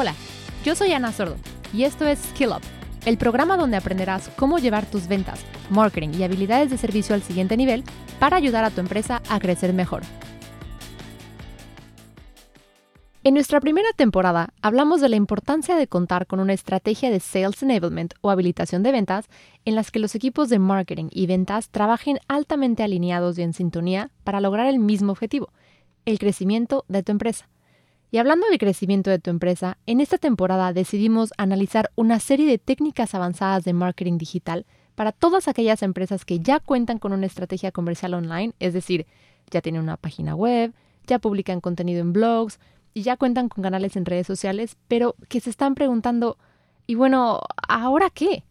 Hola, yo soy Ana Sordo y esto es Skill Up, el programa donde aprenderás cómo llevar tus ventas, marketing y habilidades de servicio al siguiente nivel para ayudar a tu empresa a crecer mejor. En nuestra primera temporada hablamos de la importancia de contar con una estrategia de Sales Enablement o habilitación de ventas en las que los equipos de marketing y ventas trabajen altamente alineados y en sintonía para lograr el mismo objetivo, el crecimiento de tu empresa. Y hablando del crecimiento de tu empresa, en esta temporada decidimos analizar una serie de técnicas avanzadas de marketing digital para todas aquellas empresas que ya cuentan con una estrategia comercial online, es decir, ya tienen una página web, ya publican contenido en blogs y ya cuentan con canales en redes sociales, pero que se están preguntando, y bueno, ¿ahora qué?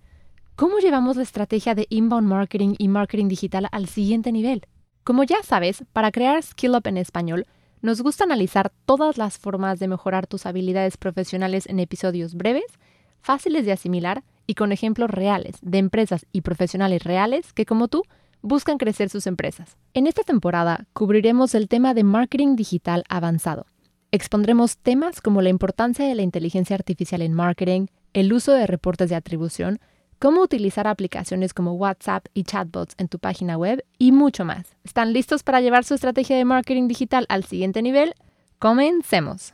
¿Cómo llevamos la estrategia de inbound marketing y marketing digital al siguiente nivel? Como ya sabes, para crear Skill Up en español, nos gusta analizar todas las formas de mejorar tus habilidades profesionales en episodios breves, fáciles de asimilar y con ejemplos reales de empresas y profesionales reales que, como tú, buscan crecer sus empresas. En esta temporada cubriremos el tema de marketing digital avanzado. Expondremos temas como la importancia de la inteligencia artificial en marketing, el uso de reportes de atribución, cómo utilizar aplicaciones como WhatsApp y chatbots en tu página web y mucho más. ¿Están listos para llevar su estrategia de marketing digital al siguiente nivel? Comencemos.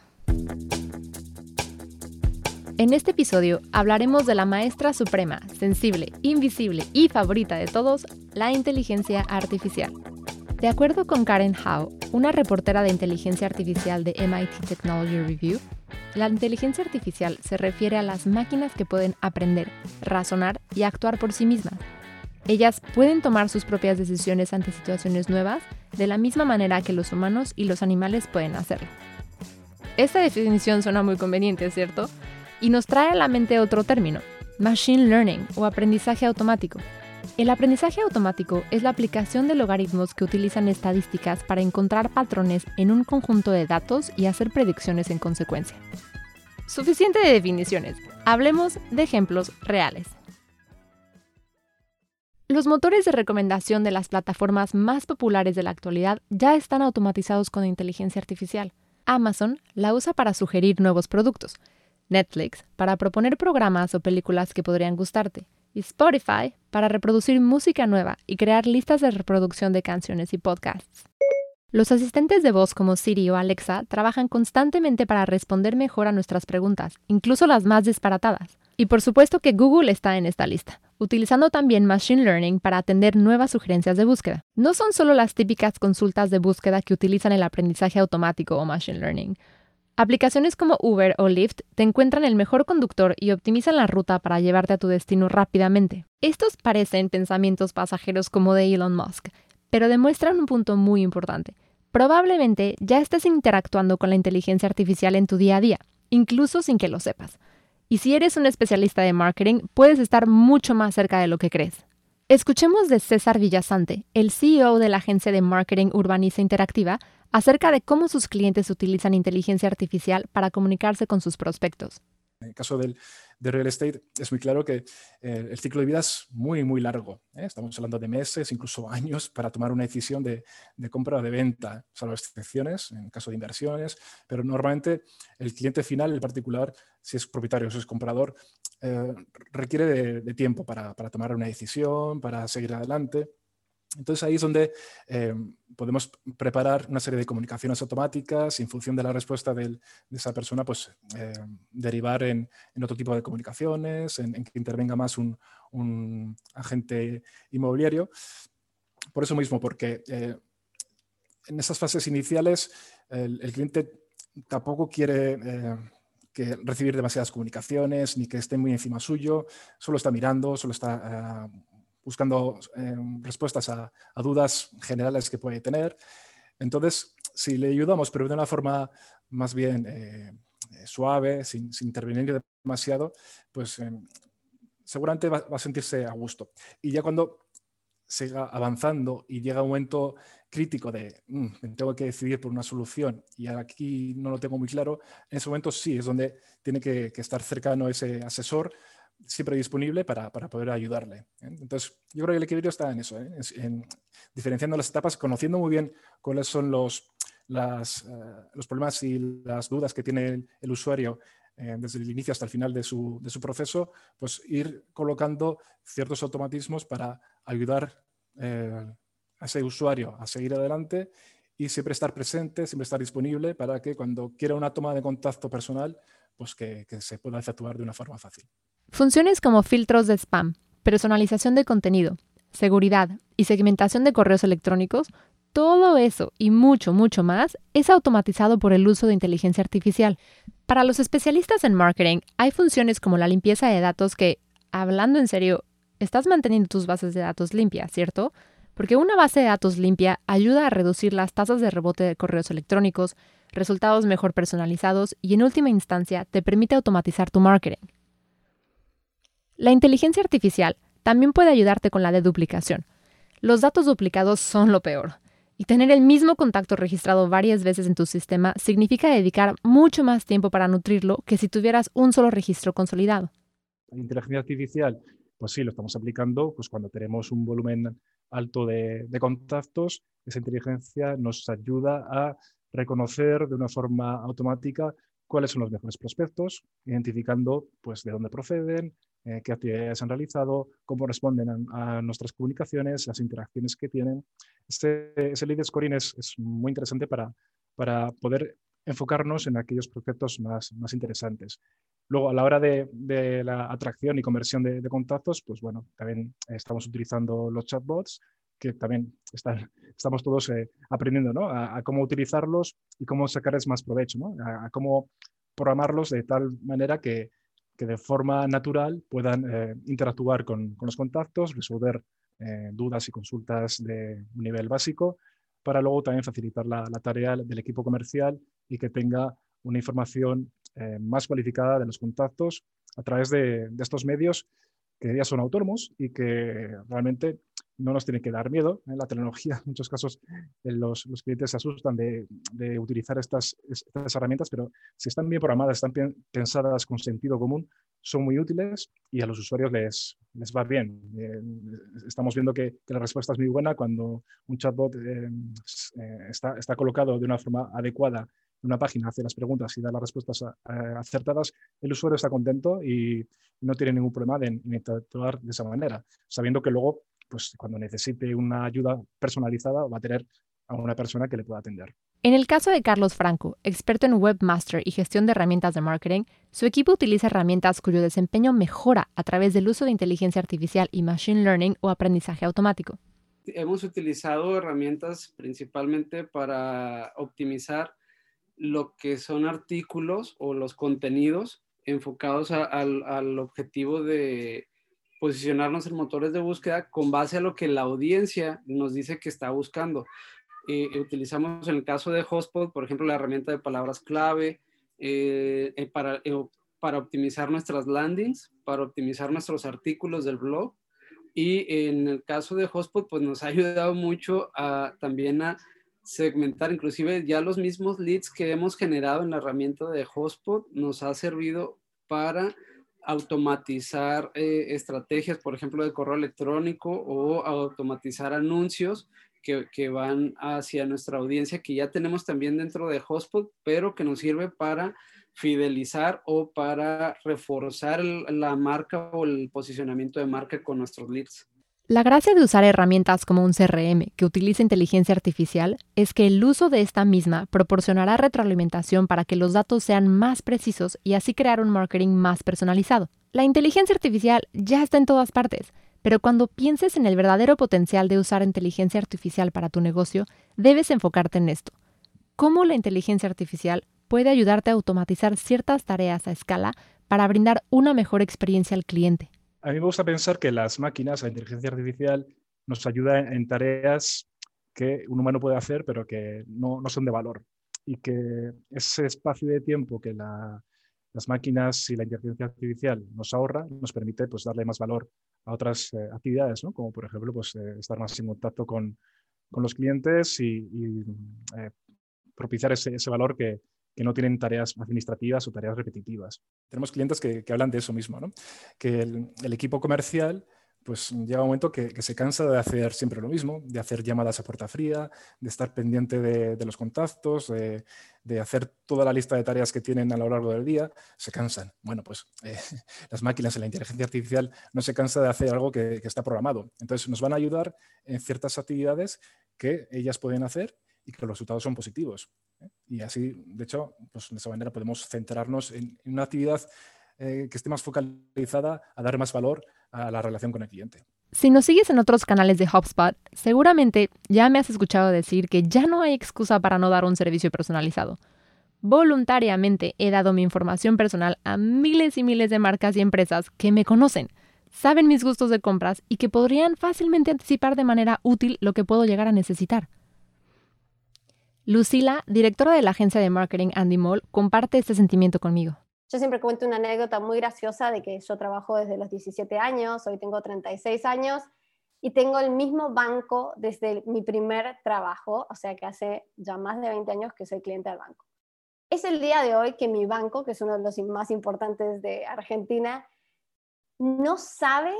En este episodio hablaremos de la maestra suprema, sensible, invisible y favorita de todos, la inteligencia artificial. De acuerdo con Karen Howe, una reportera de inteligencia artificial de MIT Technology Review, la inteligencia artificial se refiere a las máquinas que pueden aprender, razonar y actuar por sí mismas. Ellas pueden tomar sus propias decisiones ante situaciones nuevas de la misma manera que los humanos y los animales pueden hacerlo. Esta definición suena muy conveniente, ¿cierto? Y nos trae a la mente otro término, machine learning o aprendizaje automático. El aprendizaje automático es la aplicación de logaritmos que utilizan estadísticas para encontrar patrones en un conjunto de datos y hacer predicciones en consecuencia. Suficiente de definiciones, hablemos de ejemplos reales. Los motores de recomendación de las plataformas más populares de la actualidad ya están automatizados con inteligencia artificial. Amazon la usa para sugerir nuevos productos, Netflix para proponer programas o películas que podrían gustarte, y Spotify para reproducir música nueva y crear listas de reproducción de canciones y podcasts. Los asistentes de voz como Siri o Alexa trabajan constantemente para responder mejor a nuestras preguntas, incluso las más disparatadas. Y por supuesto que Google está en esta lista, utilizando también Machine Learning para atender nuevas sugerencias de búsqueda. No son solo las típicas consultas de búsqueda que utilizan el aprendizaje automático o Machine Learning. Aplicaciones como Uber o Lyft te encuentran el mejor conductor y optimizan la ruta para llevarte a tu destino rápidamente. Estos parecen pensamientos pasajeros como de Elon Musk, pero demuestran un punto muy importante. Probablemente ya estés interactuando con la inteligencia artificial en tu día a día, incluso sin que lo sepas. Y si eres un especialista de marketing, puedes estar mucho más cerca de lo que crees. Escuchemos de César Villasante, el CEO de la agencia de marketing Urbaniza Interactiva, acerca de cómo sus clientes utilizan inteligencia artificial para comunicarse con sus prospectos. En el caso del, de real estate es muy claro que eh, el ciclo de vida es muy, muy largo. ¿eh? Estamos hablando de meses, incluso años, para tomar una decisión de, de compra o de venta, salvo excepciones en caso de inversiones, pero normalmente el cliente final, el particular, si es propietario o si es comprador, eh, requiere de, de tiempo para, para tomar una decisión, para seguir adelante. Entonces ahí es donde eh, podemos preparar una serie de comunicaciones automáticas y en función de la respuesta de esa persona, pues eh, derivar en, otro tipo de comunicaciones, en, que intervenga más un, agente inmobiliario. Por eso mismo, porque eh, en esas fases iniciales el, cliente tampoco quiere recibir demasiadas comunicaciones ni que esté muy encima suyo, solo está mirando, solo está buscando eh, respuestas a, dudas generales que puede tener. Entonces, si le ayudamos, pero de una forma más bien eh, eh, suave, sin, intervenir demasiado, pues seguramente va, a sentirse a gusto. Y ya cuando siga avanzando y llega un momento crítico de mm, tengo que decidir por una solución y aquí no lo tengo muy claro, en ese momento sí es donde tiene que, que estar cercano ese asesor siempre disponible para, para poder ayudarle. ¿eh? Entonces, yo creo que el equilibrio está en eso, ¿eh? en, diferenciando las etapas, conociendo muy bien cuáles son los, eh, los problemas y las dudas que tiene el, usuario desde el inicio hasta el final de su, proceso, pues ir colocando ciertos automatismos para ayudar a ese usuario a seguir adelante y siempre estar presente, siempre estar disponible para que cuando quiera una toma de contacto personal, pues que se pueda efectuar de una forma fácil. Funciones como filtros de spam, personalización de contenido, seguridad y segmentación de correos electrónicos todo eso y mucho, mucho más es automatizado por el uso de inteligencia artificial. Para los especialistas en marketing, hay funciones como la limpieza de datos que, hablando en serio, estás manteniendo tus bases de datos limpias, ¿cierto? Porque una base de datos limpia ayuda a reducir las tasas de rebote de correos electrónicos, resultados mejor personalizados y en última instancia te permite automatizar tu marketing. La inteligencia artificial también puede ayudarte con la deduplicación. Los datos duplicados son lo peor. Y tener el mismo contacto registrado varias veces en tu sistema significa dedicar mucho más tiempo para nutrirlo que si tuvieras un solo registro consolidado. La inteligencia artificial, pues sí, lo estamos aplicando pues cuando tenemos un volumen alto de, contactos. Esa inteligencia nos ayuda a reconocer de una forma automática cuáles son los mejores prospectos, identificando pues, de dónde proceden, eh, qué actividades han realizado, cómo responden a, nuestras comunicaciones, las interacciones que tienen. Este, ese lead scoring es, muy interesante para, para poder enfocarnos en aquellos prospectos más, más interesantes. Luego, a la hora de, de la atracción y conversión de, contactos, pues bueno, también estamos utilizando los chatbots, que también están, estamos todos eh, aprendiendo ¿no? a, cómo utilizarlos y cómo sacarles más provecho, ¿no? a, cómo programarlos de tal manera que, que de forma natural puedan eh, interactuar con, con, los contactos, resolver eh, dudas y consultas de un nivel básico, para luego también facilitar la, la tarea del equipo comercial y que tenga una información eh, más cualificada de los contactos a través de, de, estos medios que ya son autónomos y que realmente no nos tiene que dar miedo. En la tecnología, en muchos casos, eh, los, los clientes se asustan de, de utilizar estas, estas, herramientas, pero si están bien programadas, están pensadas con sentido común, son muy útiles y a los usuarios les, les va bien. Eh, estamos viendo que, la respuesta es muy buena cuando un chatbot eh, está, está colocado de una forma adecuada una página, hace las preguntas y da las respuestas acertadas, el usuario está contento y no tiene ningún problema de, de interactuar de esa manera, sabiendo que luego pues cuando necesite una ayuda personalizada va a tener a una persona que le pueda atender. En el caso de Carlos Franco, experto en webmaster y gestión de herramientas de marketing, su equipo utiliza herramientas cuyo desempeño mejora a través del uso de inteligencia artificial y machine learning o aprendizaje automático. Hemos utilizado herramientas principalmente para optimizar lo que son artículos o los contenidos enfocados al objetivo de posicionarnos en motores de búsqueda con base a lo que la audiencia nos dice que está buscando. Eh, utilizamos en el caso de Hotspot, por ejemplo, la herramienta de palabras clave eh, eh, para, para optimizar nuestras landings, para optimizar nuestros artículos del blog. Y en el caso de Hotspot, pues nos ha ayudado mucho a, también a segmentar, inclusive ya los mismos leads que hemos generado en la herramienta de Hotspot nos ha servido para automatizar eh, estrategias, por ejemplo, de correo electrónico o automatizar anuncios que, que, van hacia nuestra audiencia que ya tenemos también dentro de Hotspot, pero que nos sirve para fidelizar o para reforzar la marca o el posicionamiento de marca con nuestros leads. La gracia de usar herramientas como un CRM que utiliza inteligencia artificial es que el uso de esta misma proporcionará retroalimentación para que los datos sean más precisos y así crear un marketing más personalizado. La inteligencia artificial ya está en todas partes, pero cuando pienses en el verdadero potencial de usar inteligencia artificial para tu negocio, debes enfocarte en esto. ¿Cómo la inteligencia artificial puede ayudarte a automatizar ciertas tareas a escala para brindar una mejor experiencia al cliente? A mí me gusta pensar que las máquinas, la inteligencia artificial, nos ayuda en tareas que un humano puede hacer, pero que no, son de valor. Y que ese espacio de tiempo que las máquinas y la inteligencia artificial nos ahorra, nos permite pues, darle más valor a otras eh, actividades, como por ejemplo pues, eh, estar más en contacto con, los clientes y, eh, propiciar ese, ese valor que, que no tienen tareas administrativas o tareas repetitivas. Tenemos clientes que, hablan de eso mismo, ¿no? que el, equipo comercial pues llega un momento que, se cansa de hacer siempre lo mismo, de hacer llamadas a puerta fría, de estar pendiente de, los contactos, de, hacer toda la lista de tareas que tienen a lo largo del día, se cansan. Bueno, pues eh, las máquinas en la inteligencia artificial no se cansa de hacer algo que, que, está programado. Entonces nos van a ayudar en ciertas actividades que ellas pueden hacer y que los resultados son positivos. ¿eh? Y así, de hecho, pues de esa manera podemos centrarnos en, una actividad eh, que esté más focalizada a dar más valor a la relación con el cliente. Si nos sigues en otros canales de HubSpot, seguramente ya me has escuchado decir que ya no hay excusa para no dar un servicio personalizado. Voluntariamente he dado mi información personal a miles y miles de marcas y empresas que me conocen, saben mis gustos de compras y que podrían fácilmente anticipar de manera útil lo que puedo llegar a necesitar. Lucila, directora de la agencia de marketing Andy Mall, comparte este sentimiento conmigo. Yo siempre cuento una anécdota muy graciosa de que yo trabajo desde los 17 años, hoy tengo 36 años y tengo el mismo banco desde mi primer trabajo, o sea que hace ya más de 20 años que soy cliente del banco. Es el día de hoy que mi banco, que es uno de los más importantes de Argentina, no sabe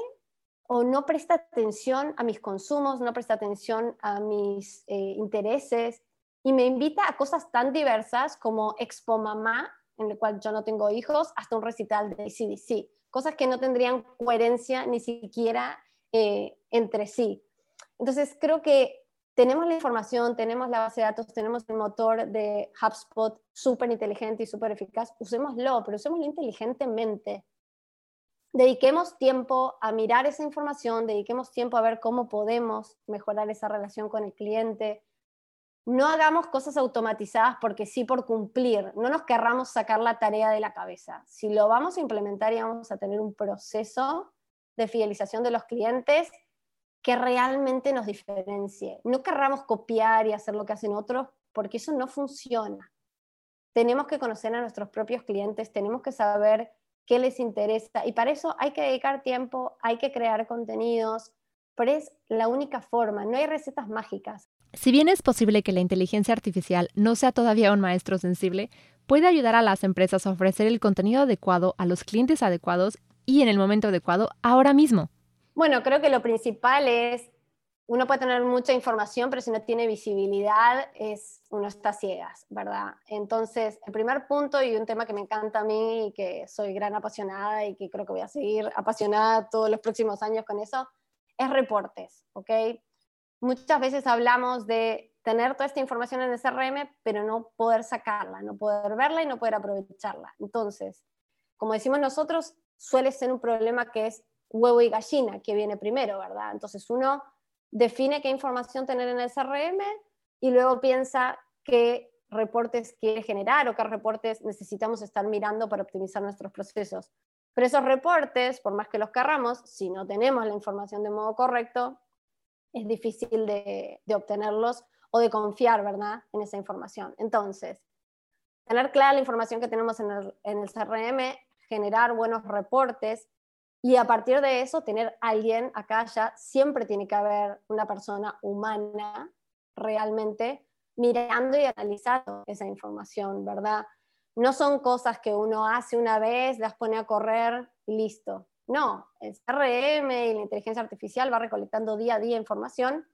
o no presta atención a mis consumos, no presta atención a mis eh, intereses y me invita a cosas tan diversas como Expo Mamá, en el cual yo no tengo hijos, hasta un recital de CDC, cosas que no tendrían coherencia ni siquiera eh, entre sí. Entonces creo que tenemos la información, tenemos la base de datos, tenemos el motor de HubSpot súper inteligente y súper eficaz, usémoslo, pero usémoslo inteligentemente. Dediquemos tiempo a mirar esa información, dediquemos tiempo a ver cómo podemos mejorar esa relación con el cliente, no hagamos cosas automatizadas porque sí por cumplir, no nos querramos sacar la tarea de la cabeza. Si lo vamos a implementar y vamos a tener un proceso de fidelización de los clientes que realmente nos diferencie. No querramos copiar y hacer lo que hacen otros porque eso no funciona. Tenemos que conocer a nuestros propios clientes, tenemos que saber qué les interesa y para eso hay que dedicar tiempo, hay que crear contenidos, pero es la única forma, no hay recetas mágicas. Si bien es posible que la inteligencia artificial no sea todavía un maestro sensible, puede ayudar a las empresas a ofrecer el contenido adecuado a los clientes adecuados y en el momento adecuado ahora mismo. Bueno, creo que lo principal es, uno puede tener mucha información, pero si no tiene visibilidad, es uno está ciegas, ¿verdad? Entonces, el primer punto y un tema que me encanta a mí y que soy gran apasionada y que creo que voy a seguir apasionada todos los próximos años con eso, es reportes, ¿ok? Muchas veces hablamos de tener toda esta información en el CRM, pero no poder sacarla, no poder verla y no poder aprovecharla. Entonces, como decimos nosotros, suele ser un problema que es huevo y gallina, que viene primero, ¿verdad? Entonces uno define qué información tener en el CRM y luego piensa qué reportes quiere generar o qué reportes necesitamos estar mirando para optimizar nuestros procesos. Pero esos reportes, por más que los querramos, si no tenemos la información de modo correcto, es difícil de, obtenerlos o de confiar, ¿verdad?, en esa información. Entonces, tener clara la información que tenemos en el, en el CRM, generar buenos reportes y a partir de eso tener alguien acá ya, siempre tiene que haber una persona humana realmente mirando y analizando esa información, ¿verdad? No son cosas que uno hace una vez, las pone a correr listo. No, el CRM y la inteligencia artificial va recolectando día a día información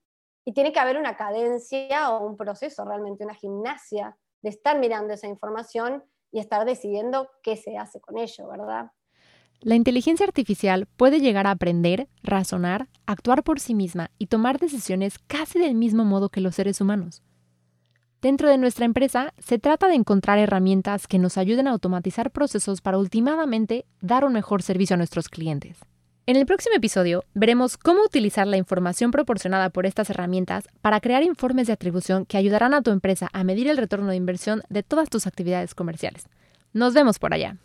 y tiene que haber una cadencia o un proceso, realmente una gimnasia de estar mirando esa información y estar decidiendo qué se hace con ello, ¿verdad? La inteligencia artificial puede llegar a aprender, razonar, actuar por sí misma y tomar decisiones casi del mismo modo que los seres humanos. Dentro de nuestra empresa se trata de encontrar herramientas que nos ayuden a automatizar procesos para últimamente dar un mejor servicio a nuestros clientes. En el próximo episodio veremos cómo utilizar la información proporcionada por estas herramientas para crear informes de atribución que ayudarán a tu empresa a medir el retorno de inversión de todas tus actividades comerciales. Nos vemos por allá.